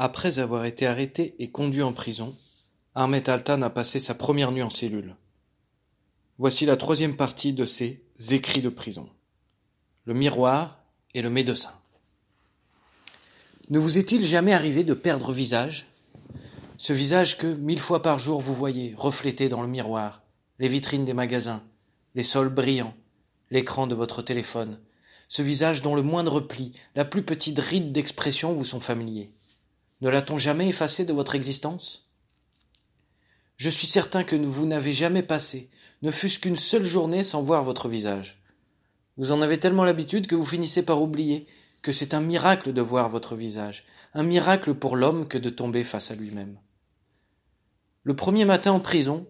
Après avoir été arrêté et conduit en prison, Ahmet Altan a passé sa première nuit en cellule. Voici la troisième partie de ses écrits de prison. Le miroir et le médecin. Ne vous est-il jamais arrivé de perdre visage? Ce visage que, mille fois par jour, vous voyez reflété dans le miroir, les vitrines des magasins, les sols brillants, l'écran de votre téléphone, ce visage dont le moindre pli, la plus petite ride d'expression vous sont familiers. Ne l'a-t-on jamais effacé de votre existence? Je suis certain que vous n'avez jamais passé, ne fût-ce qu'une seule journée sans voir votre visage. Vous en avez tellement l'habitude que vous finissez par oublier que c'est un miracle de voir votre visage, un miracle pour l'homme que de tomber face à lui-même. Le premier matin en prison,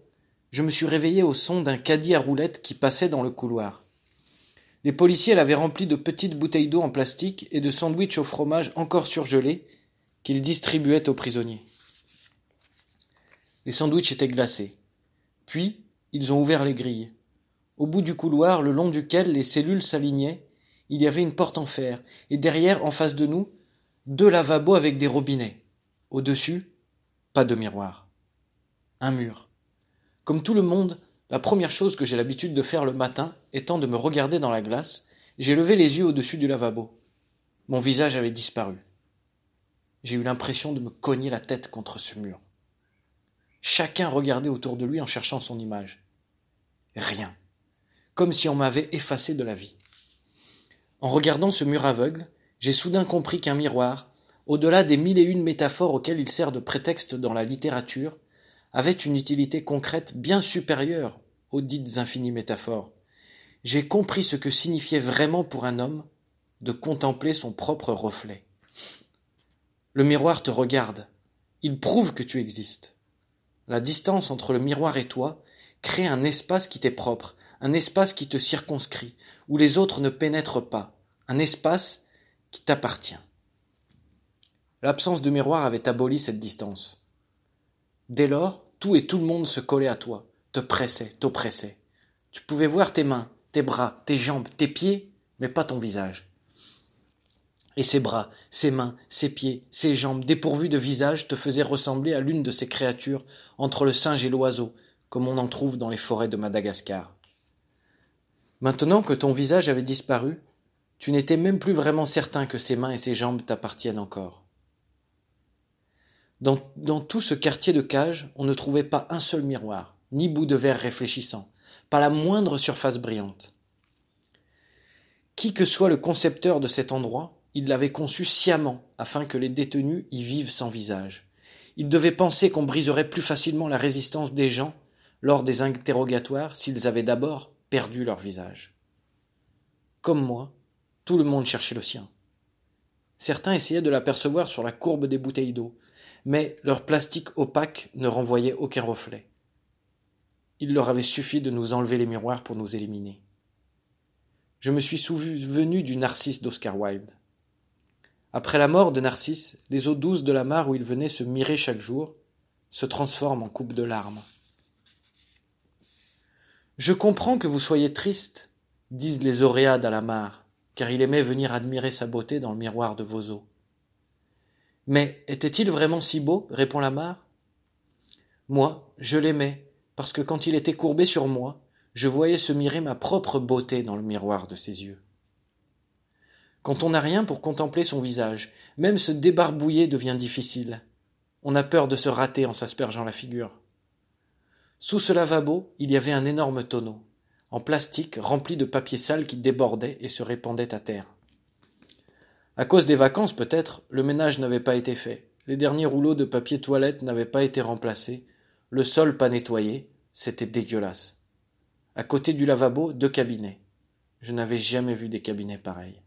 je me suis réveillé au son d'un caddie à roulettes qui passait dans le couloir. Les policiers l'avaient rempli de petites bouteilles d'eau en plastique et de sandwichs au fromage encore surgelés qu'ils distribuaient aux prisonniers. Les sandwichs étaient glacés. Puis, ils ont ouvert les grilles. Au bout du couloir, le long duquel les cellules s'alignaient, il y avait une porte en fer, et derrière, en face de nous, deux lavabos avec des robinets. Au-dessus, pas de miroir. Un mur. Comme tout le monde, la première chose que j'ai l'habitude de faire le matin étant de me regarder dans la glace, j'ai levé les yeux au-dessus du lavabo. Mon visage avait disparu. J'ai eu l'impression de me cogner la tête contre ce mur. Chacun regardait autour de lui en cherchant son image. Rien. Comme si on m'avait effacé de la vie. En regardant ce mur aveugle, j'ai soudain compris qu'un miroir, au-delà des mille et une métaphores auxquelles il sert de prétexte dans la littérature, avait une utilité concrète bien supérieure aux dites infinies métaphores. J'ai compris ce que signifiait vraiment pour un homme de contempler son propre reflet. Le miroir te regarde, il prouve que tu existes. La distance entre le miroir et toi crée un espace qui t'est propre, un espace qui te circonscrit, où les autres ne pénètrent pas, un espace qui t'appartient. L'absence de miroir avait aboli cette distance. Dès lors, tout et tout le monde se collait à toi, te pressait, t'oppressait. Tu pouvais voir tes mains, tes bras, tes jambes, tes pieds, mais pas ton visage. Et ses bras, ses mains, ses pieds, ses jambes, dépourvus de visage, te faisaient ressembler à l'une de ces créatures entre le singe et l'oiseau, comme on en trouve dans les forêts de Madagascar. Maintenant que ton visage avait disparu, tu n'étais même plus vraiment certain que ses mains et ses jambes t'appartiennent encore. Dans, tout ce quartier de cage, on ne trouvait pas un seul miroir, ni bout de verre réfléchissant, pas la moindre surface brillante. Qui que soit le concepteur de cet endroit, il l'avait conçu sciemment afin que les détenus y vivent sans visage. Il devait penser qu'on briserait plus facilement la résistance des gens lors des interrogatoires s'ils avaient d'abord perdu leur visage. Comme moi, tout le monde cherchait le sien. Certains essayaient de l'apercevoir sur la courbe des bouteilles d'eau, mais leur plastique opaque ne renvoyait aucun reflet. Il leur avait suffi de nous enlever les miroirs pour nous éliminer. Je me suis souvenu du Narcisse d'Oscar Wilde. Après la mort de Narcisse, les eaux douces de la mare où il venait se mirer chaque jour se transforment en coupe de larmes. Je comprends que vous soyez triste, disent les Oréades à la mare, car il aimait venir admirer sa beauté dans le miroir de vos eaux. Mais était-il vraiment si beau répond la mare. Moi, je l'aimais, parce que quand il était courbé sur moi, je voyais se mirer ma propre beauté dans le miroir de ses yeux. Quand on n'a rien pour contempler son visage, même se débarbouiller devient difficile. On a peur de se rater en s'aspergeant la figure. Sous ce lavabo, il y avait un énorme tonneau, en plastique rempli de papier sale qui débordait et se répandait à terre. À cause des vacances, peut-être, le ménage n'avait pas été fait. Les derniers rouleaux de papier toilette n'avaient pas été remplacés. Le sol pas nettoyé. C'était dégueulasse. À côté du lavabo, deux cabinets. Je n'avais jamais vu des cabinets pareils.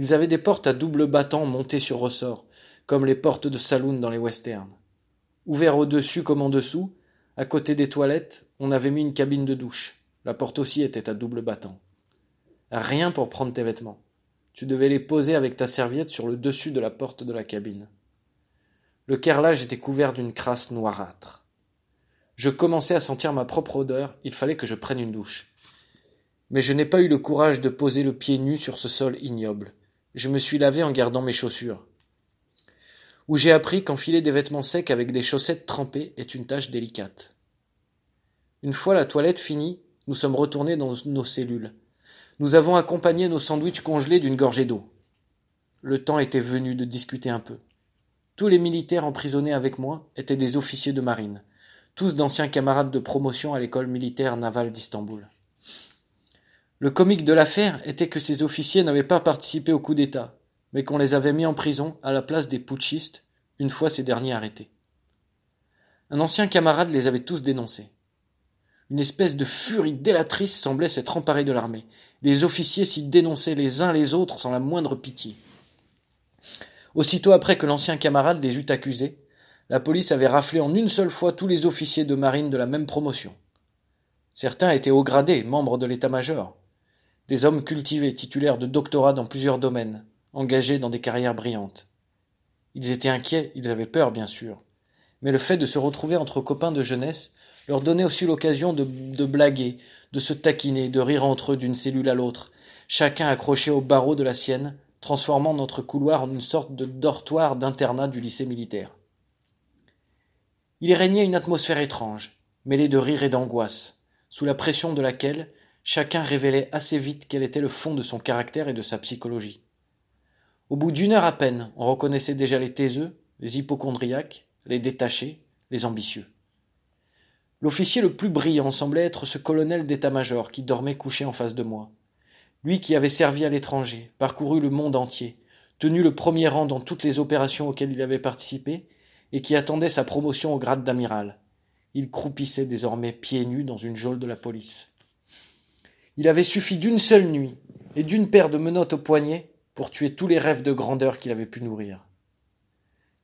Ils avaient des portes à double battant montées sur ressort, comme les portes de saloon dans les westerns. Ouverts au-dessus comme en dessous, à côté des toilettes, on avait mis une cabine de douche. La porte aussi était à double battant. Rien pour prendre tes vêtements. Tu devais les poser avec ta serviette sur le dessus de la porte de la cabine. Le carrelage était couvert d'une crasse noirâtre. Je commençais à sentir ma propre odeur, il fallait que je prenne une douche. Mais je n'ai pas eu le courage de poser le pied nu sur ce sol ignoble. Je me suis lavé en gardant mes chaussures. où j'ai appris qu'enfiler des vêtements secs avec des chaussettes trempées est une tâche délicate. Une fois la toilette finie, nous sommes retournés dans nos cellules. Nous avons accompagné nos sandwichs congelés d'une gorgée d'eau. Le temps était venu de discuter un peu. Tous les militaires emprisonnés avec moi étaient des officiers de marine, tous d'anciens camarades de promotion à l'école militaire navale d'Istanbul. Le comique de l'affaire était que ces officiers n'avaient pas participé au coup d'État, mais qu'on les avait mis en prison à la place des putschistes une fois ces derniers arrêtés. Un ancien camarade les avait tous dénoncés. Une espèce de furie délatrice semblait s'être emparée de l'armée. Les officiers s'y dénonçaient les uns les autres sans la moindre pitié. Aussitôt après que l'ancien camarade les eut accusés, la police avait raflé en une seule fois tous les officiers de marine de la même promotion. Certains étaient haut gradés, membres de l'état-major, des hommes cultivés, titulaires de doctorats dans plusieurs domaines, engagés dans des carrières brillantes. Ils étaient inquiets, ils avaient peur, bien sûr, mais le fait de se retrouver entre copains de jeunesse leur donnait aussi l'occasion de, blaguer, de se taquiner, de rire entre eux d'une cellule à l'autre, chacun accroché au barreau de la sienne, transformant notre couloir en une sorte de dortoir d'internat du lycée militaire. Il régnait une atmosphère étrange, mêlée de rire et d'angoisse, sous la pression de laquelle chacun révélait assez vite quel était le fond de son caractère et de sa psychologie. Au bout d'une heure à peine, on reconnaissait déjà les taiseux, les hypochondriaques, les détachés, les ambitieux. L'officier le plus brillant semblait être ce colonel d'état-major qui dormait couché en face de moi. Lui qui avait servi à l'étranger, parcouru le monde entier, tenu le premier rang dans toutes les opérations auxquelles il avait participé, et qui attendait sa promotion au grade d'amiral. Il croupissait désormais pieds nus dans une geôle de la police. Il avait suffi d'une seule nuit et d'une paire de menottes au poignet pour tuer tous les rêves de grandeur qu'il avait pu nourrir.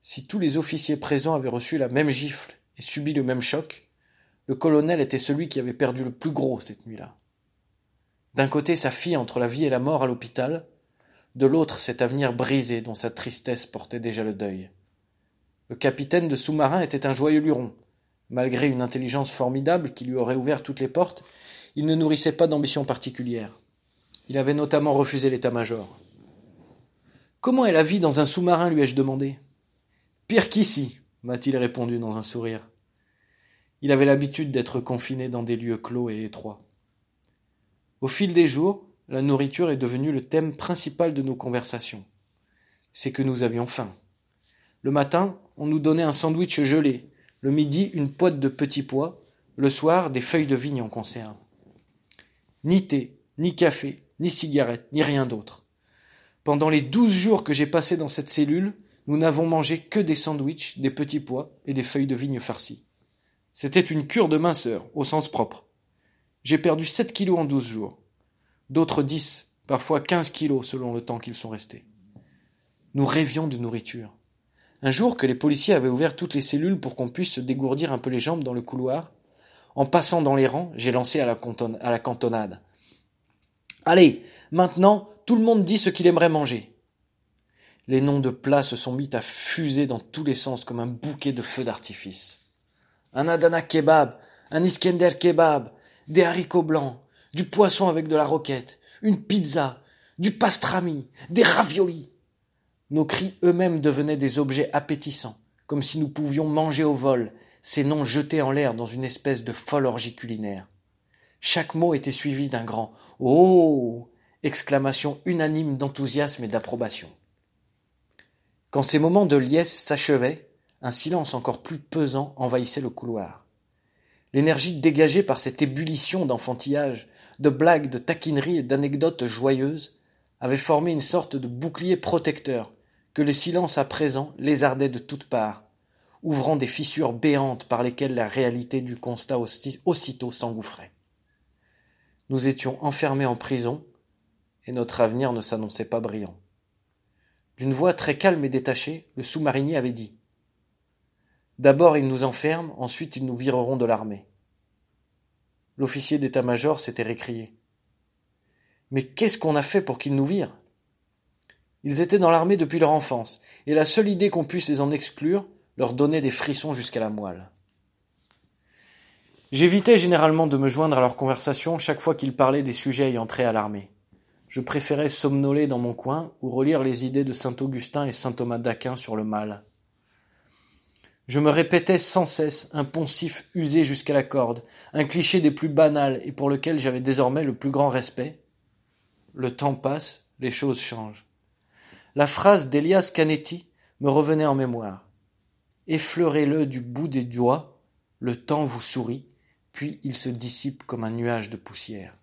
Si tous les officiers présents avaient reçu la même gifle et subi le même choc, le colonel était celui qui avait perdu le plus gros cette nuit-là. D'un côté sa fille entre la vie et la mort à l'hôpital, de l'autre cet avenir brisé dont sa tristesse portait déjà le deuil. Le capitaine de sous-marin était un joyeux luron. Malgré une intelligence formidable qui lui aurait ouvert toutes les portes, il ne nourrissait pas d'ambition particulière. Il avait notamment refusé l'état-major. Comment est la vie dans un sous-marin lui ai-je demandé. Pire qu'ici, m'a-t-il répondu dans un sourire. Il avait l'habitude d'être confiné dans des lieux clos et étroits. Au fil des jours, la nourriture est devenue le thème principal de nos conversations. C'est que nous avions faim. Le matin, on nous donnait un sandwich gelé, le midi une poêle de petits pois, le soir des feuilles de vigne en conserve. Ni thé, ni café, ni cigarette, ni rien d'autre. Pendant les douze jours que j'ai passés dans cette cellule, nous n'avons mangé que des sandwichs, des petits pois et des feuilles de vigne farcies. C'était une cure de minceur, au sens propre. J'ai perdu sept kilos en douze jours. D'autres dix, parfois quinze kilos selon le temps qu'ils sont restés. Nous rêvions de nourriture. Un jour que les policiers avaient ouvert toutes les cellules pour qu'on puisse se dégourdir un peu les jambes dans le couloir, en passant dans les rangs, j'ai lancé à la, cantonade. Allez, maintenant, tout le monde dit ce qu'il aimerait manger. Les noms de plats se sont mis à fuser dans tous les sens comme un bouquet de feux d'artifice. Un Adana kebab, un Iskender kebab, des haricots blancs, du poisson avec de la roquette, une pizza, du pastrami, des raviolis. Nos cris eux-mêmes devenaient des objets appétissants, comme si nous pouvions manger au vol, ces noms jetés en l'air dans une espèce de folle orgie culinaire. Chaque mot était suivi d'un grand Oh exclamation unanime d'enthousiasme et d'approbation. Quand ces moments de liesse s'achevaient, un silence encore plus pesant envahissait le couloir. L'énergie dégagée par cette ébullition d'enfantillage, de blagues, de taquineries et d'anecdotes joyeuses avait formé une sorte de bouclier protecteur que le silence à présent lézardait de toutes parts, ouvrant des fissures béantes par lesquelles la réalité du constat aussitôt s'engouffrait. Nous étions enfermés en prison, et notre avenir ne s'annonçait pas brillant. D'une voix très calme et détachée, le sous-marinier avait dit D'abord ils nous enferment, ensuite ils nous vireront de l'armée. L'officier d'état-major s'était récrié. Mais qu'est-ce qu'on a fait pour qu'ils nous virent? Ils étaient dans l'armée depuis leur enfance, et la seule idée qu'on puisse les en exclure leur donnait des frissons jusqu'à la moelle. J'évitais généralement de me joindre à leur conversation chaque fois qu'ils parlaient des sujets ayant trait à l'armée. Je préférais somnoler dans mon coin ou relire les idées de saint Augustin et saint Thomas d'Aquin sur le mal. Je me répétais sans cesse un poncif usé jusqu'à la corde, un cliché des plus banals et pour lequel j'avais désormais le plus grand respect. Le temps passe, les choses changent. La phrase d'Elias Canetti me revenait en mémoire. Effleurez-le du bout des doigts, le temps vous sourit, puis il se dissipe comme un nuage de poussière.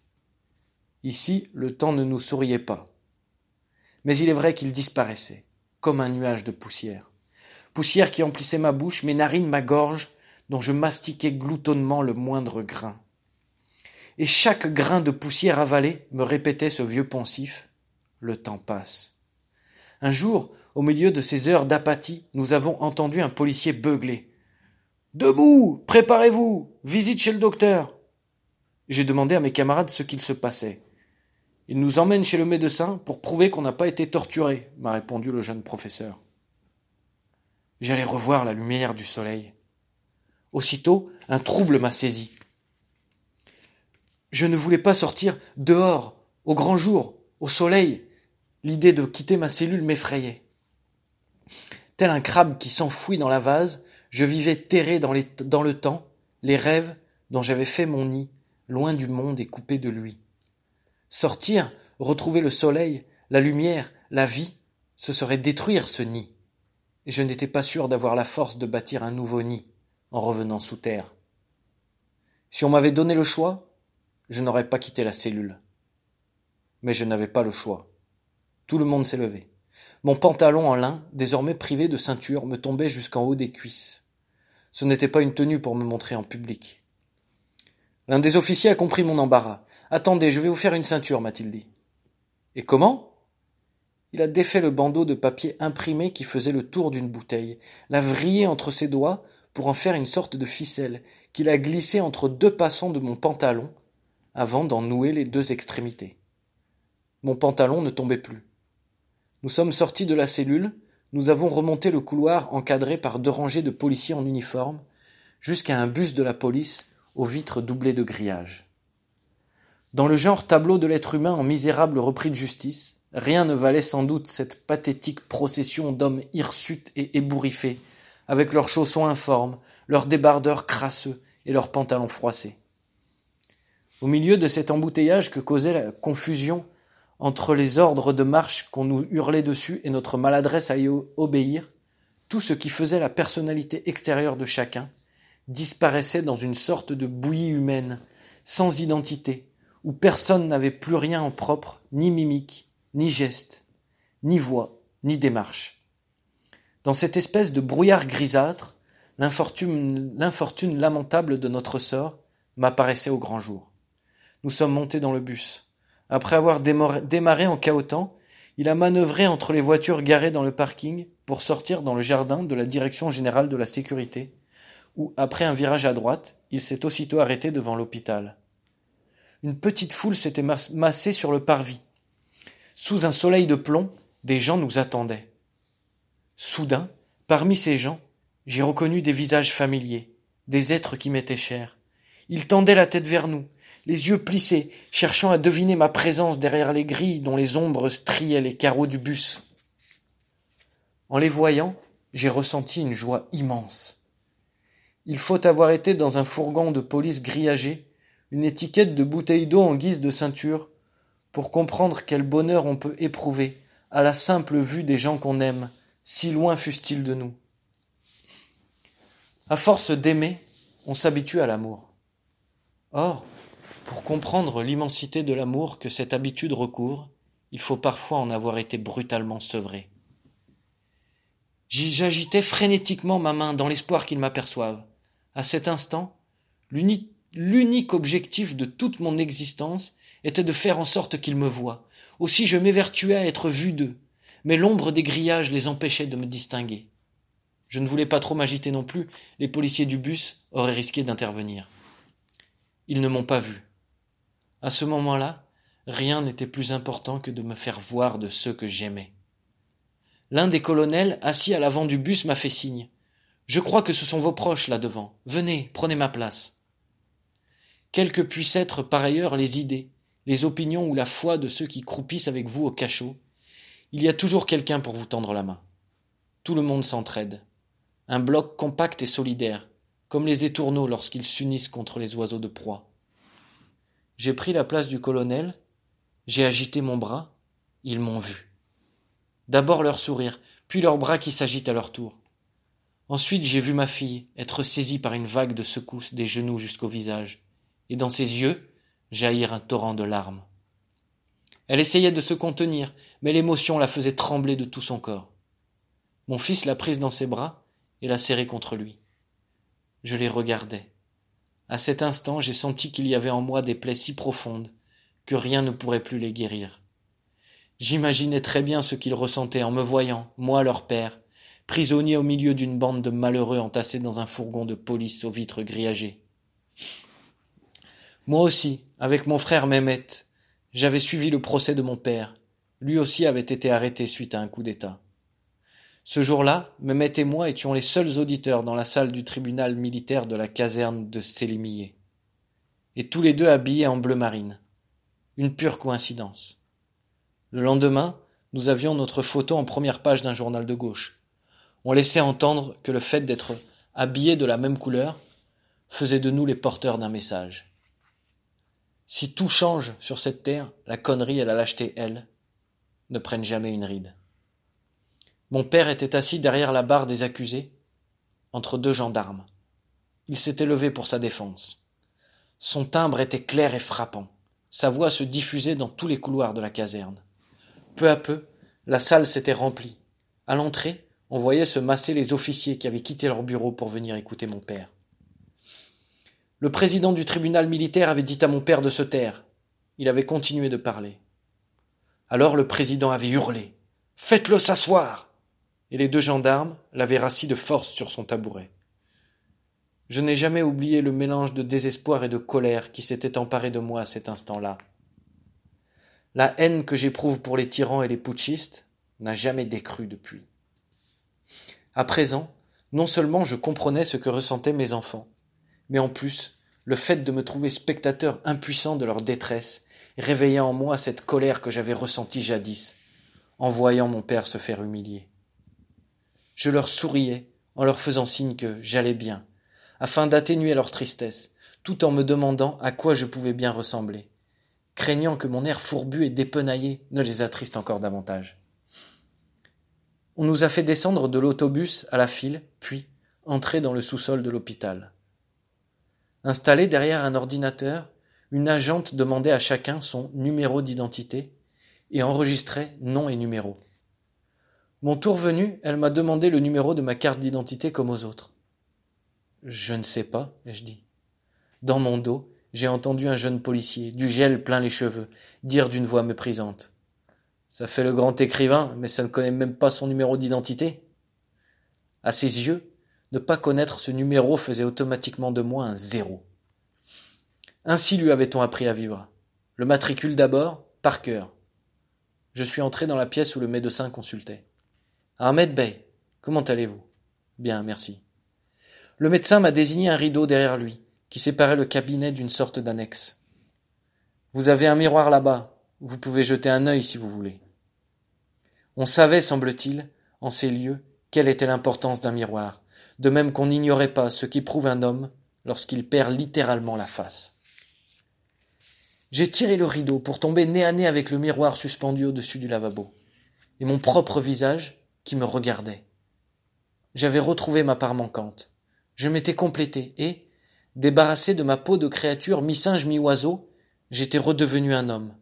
Ici, le temps ne nous souriait pas. Mais il est vrai qu'il disparaissait, comme un nuage de poussière. Poussière qui emplissait ma bouche, mes narines, ma gorge, dont je mastiquais gloutonnement le moindre grain. Et chaque grain de poussière avalé me répétait ce vieux poncif. Le temps passe. Un jour, au milieu de ces heures d'apathie, nous avons entendu un policier beugler. Debout. Préparez-vous. Visite chez le docteur. J'ai demandé à mes camarades ce qu'il se passait. Il nous emmène chez le médecin pour prouver qu'on n'a pas été torturé, m'a répondu le jeune professeur. J'allais revoir la lumière du soleil. Aussitôt, un trouble m'a saisi. Je ne voulais pas sortir dehors, au grand jour, au soleil. L'idée de quitter ma cellule m'effrayait. Tel un crabe qui s'enfouit dans la vase, je vivais terré dans, le temps, les rêves dont j'avais fait mon nid, loin du monde et coupé de lui. Sortir, retrouver le soleil, la lumière, la vie, ce serait détruire ce nid. Et je n'étais pas sûr d'avoir la force de bâtir un nouveau nid en revenant sous terre. Si on m'avait donné le choix, je n'aurais pas quitté la cellule. Mais je n'avais pas le choix. Tout le monde s'est levé. Mon pantalon en lin, désormais privé de ceinture, me tombait jusqu'en haut des cuisses. Ce n'était pas une tenue pour me montrer en public. L'un des officiers a compris mon embarras. Attendez, je vais vous faire une ceinture, m'a-t-il dit. Et comment? Il a défait le bandeau de papier imprimé qui faisait le tour d'une bouteille, l'a vrillé entre ses doigts pour en faire une sorte de ficelle, qu'il a glissé entre deux passants de mon pantalon, avant d'en nouer les deux extrémités. Mon pantalon ne tombait plus. Nous sommes sortis de la cellule, nous avons remonté le couloir encadré par deux rangées de policiers en uniforme, jusqu'à un bus de la police aux vitres doublées de grillages. Dans le genre tableau de l'être humain en misérable repris de justice, rien ne valait sans doute cette pathétique procession d'hommes hirsutes et ébouriffés, avec leurs chaussons informes, leurs débardeurs crasseux et leurs pantalons froissés. Au milieu de cet embouteillage que causait la confusion entre les ordres de marche qu'on nous hurlait dessus et notre maladresse à y obéir, tout ce qui faisait la personnalité extérieure de chacun disparaissait dans une sorte de bouillie humaine, sans identité, où personne n'avait plus rien en propre, ni mimique, ni geste, ni voix, ni démarche. Dans cette espèce de brouillard grisâtre, l'infortune lamentable de notre sort m'apparaissait au grand jour. Nous sommes montés dans le bus. Après avoir démarré en cahotant, il a manœuvré entre les voitures garées dans le parking pour sortir dans le jardin de la Direction générale de la sécurité, où, après un virage à droite, il s'est aussitôt arrêté devant l'hôpital. Une petite foule s'était massée sur le parvis. Sous un soleil de plomb, des gens nous attendaient. Soudain, parmi ces gens, j'ai reconnu des visages familiers, des êtres qui m'étaient chers. Ils tendaient la tête vers nous, les yeux plissés, cherchant à deviner ma présence derrière les grilles dont les ombres striaient les carreaux du bus. En les voyant, j'ai ressenti une joie immense. Il faut avoir été dans un fourgon de police grillagé, une étiquette de bouteille d'eau en guise de ceinture, pour comprendre quel bonheur on peut éprouver à la simple vue des gens qu'on aime, si loin fussent-ils de nous. À force d'aimer, on s'habitue à l'amour. Or, pour comprendre l'immensité de l'amour que cette habitude recouvre, il faut parfois en avoir été brutalement sevré. J'agitais frénétiquement ma main dans l'espoir qu'il m'aperçoive. À cet instant, l'unique objectif de toute mon existence était de faire en sorte qu'ils me voient. Aussi je m'évertuais à être vu d'eux, mais l'ombre des grillages les empêchait de me distinguer. Je ne voulais pas trop m'agiter non plus, les policiers du bus auraient risqué d'intervenir. Ils ne m'ont pas vu. À ce moment-là, rien n'était plus important que de me faire voir de ceux que j'aimais. L'un des colonels, assis à l'avant du bus, m'a fait signe. Je crois que ce sont vos proches là devant. Venez, prenez ma place. Quelles que puissent être par ailleurs les idées, les opinions ou la foi de ceux qui croupissent avec vous au cachot, il y a toujours quelqu'un pour vous tendre la main. Tout le monde s'entraide. un bloc compact et solidaire, comme les étourneaux lorsqu'ils s'unissent contre les oiseaux de proie. J'ai pris la place du colonel, j'ai agité mon bras, ils m'ont vu. D'abord leur sourire, puis leurs bras qui s'agitent à leur tour. Ensuite j'ai vu ma fille être saisie par une vague de secousses des genoux jusqu'au visage, et dans ses yeux jaillir un torrent de larmes. Elle essayait de se contenir, mais l'émotion la faisait trembler de tout son corps. Mon fils l'a prise dans ses bras et l'a serrée contre lui. Je les regardais. À cet instant, j'ai senti qu'il y avait en moi des plaies si profondes que rien ne pourrait plus les guérir. J'imaginais très bien ce qu'ils ressentaient en me voyant, moi leur père, prisonnier au milieu d'une bande de malheureux entassés dans un fourgon de police aux vitres grillagées. Moi aussi, avec mon frère Mehmet, j'avais suivi le procès de mon père. Lui aussi avait été arrêté suite à un coup d'État. Ce jour-là, Mehmet et moi étions les seuls auditeurs dans la salle du tribunal militaire de la caserne de Sélimillé. Et tous les deux habillés en bleu marine. Une pure coïncidence. Le lendemain, nous avions notre photo en première page d'un journal de gauche. On laissait entendre que le fait d'être habillés de la même couleur faisait de nous les porteurs d'un message. Si tout change sur cette terre, la connerie et la lâcheté, elles, ne prennent jamais une ride. Mon père était assis derrière la barre des accusés, entre deux gendarmes. Il s'était levé pour sa défense. Son timbre était clair et frappant. Sa voix se diffusait dans tous les couloirs de la caserne. Peu à peu, la salle s'était remplie. À l'entrée, on voyait se masser les officiers qui avaient quitté leur bureau pour venir écouter mon père. Le président du tribunal militaire avait dit à mon père de se taire. Il avait continué de parler. Alors le président avait hurlé. Faites-le s'asseoir et les deux gendarmes l'avaient rassis de force sur son tabouret. Je n'ai jamais oublié le mélange de désespoir et de colère qui s'était emparé de moi à cet instant-là. La haine que j'éprouve pour les tyrans et les putschistes n'a jamais décru depuis. À présent, non seulement je comprenais ce que ressentaient mes enfants, mais en plus, le fait de me trouver spectateur impuissant de leur détresse réveillait en moi cette colère que j'avais ressentie jadis, en voyant mon père se faire humilier. Je leur souriais en leur faisant signe que j'allais bien, afin d'atténuer leur tristesse, tout en me demandant à quoi je pouvais bien ressembler, craignant que mon air fourbu et dépenaillé ne les attriste encore davantage. On nous a fait descendre de l'autobus à la file, puis entrer dans le sous-sol de l'hôpital. Installée derrière un ordinateur, une agente demandait à chacun son numéro d'identité et enregistrait nom et numéro. Mon tour venu, elle m'a demandé le numéro de ma carte d'identité comme aux autres. Je ne sais pas, ai-je dit. Dans mon dos, j'ai entendu un jeune policier, du gel plein les cheveux, dire d'une voix méprisante. Ça fait le grand écrivain, mais ça ne connaît même pas son numéro d'identité. À ses yeux, ne pas connaître ce numéro faisait automatiquement de moi un zéro. Ainsi lui avait-on appris à vivre. Le matricule d'abord, par cœur. Je suis entré dans la pièce où le médecin consultait. Ahmed Bey, comment allez-vous? Bien, merci. Le médecin m'a désigné un rideau derrière lui, qui séparait le cabinet d'une sorte d'annexe. Vous avez un miroir là-bas, vous pouvez jeter un œil si vous voulez. On savait, semble-t-il, en ces lieux, quelle était l'importance d'un miroir, de même qu'on n'ignorait pas ce qu'éprouve un homme lorsqu'il perd littéralement la face. J'ai tiré le rideau pour tomber nez à nez avec le miroir suspendu au-dessus du lavabo, et mon propre visage, qui me regardait. J'avais retrouvé ma part manquante. Je m'étais complété et, débarrassé de ma peau de créature mi-singe mi-oiseau, j'étais redevenu un homme.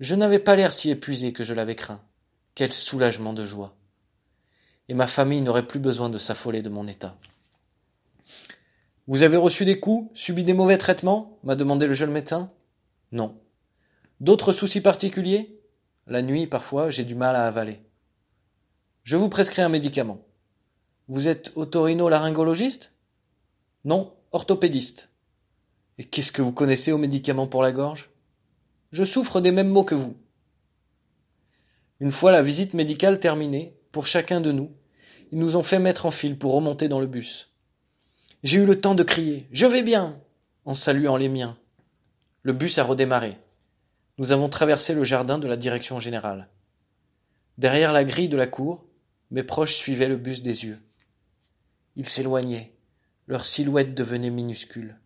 Je n'avais pas l'air si épuisé que je l'avais craint. Quel soulagement de joie. Et ma famille n'aurait plus besoin de s'affoler de mon état. Vous avez reçu des coups, subi des mauvais traitements? m'a demandé le jeune médecin. Non. D'autres soucis particuliers? La nuit, parfois, j'ai du mal à avaler. Je vous prescris un médicament. Vous êtes otorino-laryngologiste Non, orthopédiste. Et qu'est-ce que vous connaissez aux médicaments pour la gorge? Je souffre des mêmes maux que vous. Une fois la visite médicale terminée, pour chacun de nous, ils nous ont fait mettre en file pour remonter dans le bus. J'ai eu le temps de crier Je vais bien en saluant les miens. Le bus a redémarré. Nous avons traversé le jardin de la direction générale. Derrière la grille de la cour, mes proches suivaient le bus des yeux. Ils s'éloignaient, leurs silhouettes devenaient minuscules.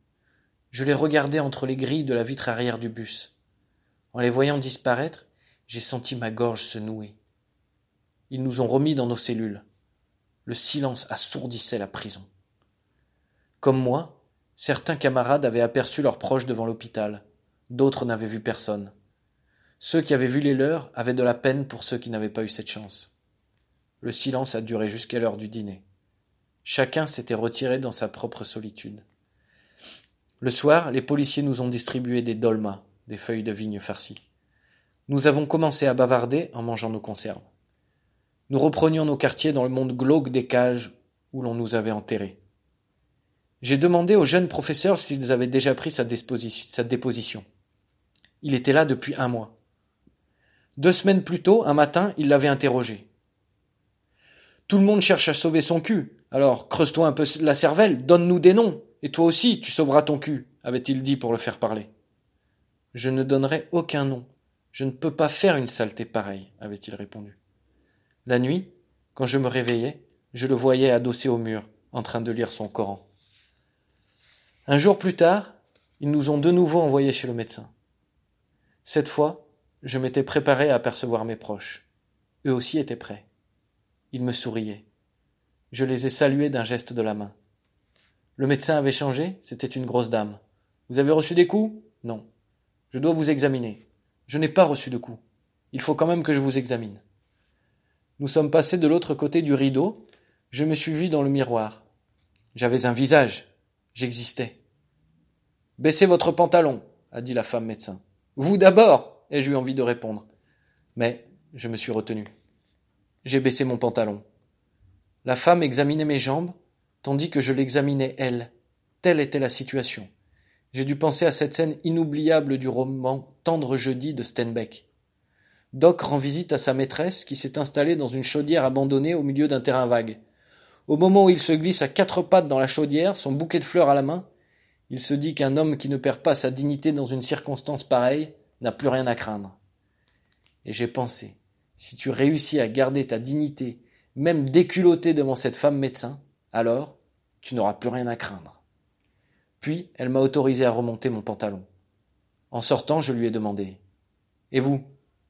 Je les regardais entre les grilles de la vitre arrière du bus. En les voyant disparaître, j'ai senti ma gorge se nouer. Ils nous ont remis dans nos cellules. Le silence assourdissait la prison. Comme moi, certains camarades avaient aperçu leurs proches devant l'hôpital, d'autres n'avaient vu personne. Ceux qui avaient vu les leurs avaient de la peine pour ceux qui n'avaient pas eu cette chance. Le silence a duré jusqu'à l'heure du dîner. Chacun s'était retiré dans sa propre solitude. Le soir, les policiers nous ont distribué des dolmas, des feuilles de vigne farcies. Nous avons commencé à bavarder en mangeant nos conserves. Nous reprenions nos quartiers dans le monde glauque des cages où l'on nous avait enterrés. J'ai demandé aux jeunes professeurs s'ils avaient déjà pris sa, sa déposition. Il était là depuis un mois. Deux semaines plus tôt, un matin, il l'avait interrogé. Tout le monde cherche à sauver son cul. Alors, creuse-toi un peu la cervelle, donne-nous des noms, et toi aussi, tu sauveras ton cul, avait-il dit pour le faire parler. Je ne donnerai aucun nom. Je ne peux pas faire une saleté pareille, avait-il répondu. La nuit, quand je me réveillais, je le voyais adossé au mur, en train de lire son Coran. Un jour plus tard, ils nous ont de nouveau envoyés chez le médecin. Cette fois, je m'étais préparé à apercevoir mes proches. Eux aussi étaient prêts. Ils me souriaient. Je les ai salués d'un geste de la main. Le médecin avait changé, c'était une grosse dame. Vous avez reçu des coups? Non. Je dois vous examiner. Je n'ai pas reçu de coups. Il faut quand même que je vous examine. Nous sommes passés de l'autre côté du rideau. Je me suis vu dans le miroir. J'avais un visage. J'existais. Baissez votre pantalon, a dit la femme médecin. Vous d'abord, ai-je eu envie de répondre. Mais je me suis retenu. J'ai baissé mon pantalon. La femme examinait mes jambes, tandis que je l'examinais elle. Telle était la situation. J'ai dû penser à cette scène inoubliable du roman Tendre jeudi de Steinbeck. Doc rend visite à sa maîtresse qui s'est installée dans une chaudière abandonnée au milieu d'un terrain vague. Au moment où il se glisse à quatre pattes dans la chaudière, son bouquet de fleurs à la main, il se dit qu'un homme qui ne perd pas sa dignité dans une circonstance pareille n'a plus rien à craindre. Et j'ai pensé, si tu réussis à garder ta dignité, même déculottée devant cette femme médecin, alors tu n'auras plus rien à craindre. Puis elle m'a autorisé à remonter mon pantalon. En sortant, je lui ai demandé Et vous,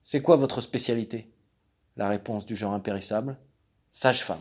c'est quoi votre spécialité? La réponse du genre impérissable Sage-femme.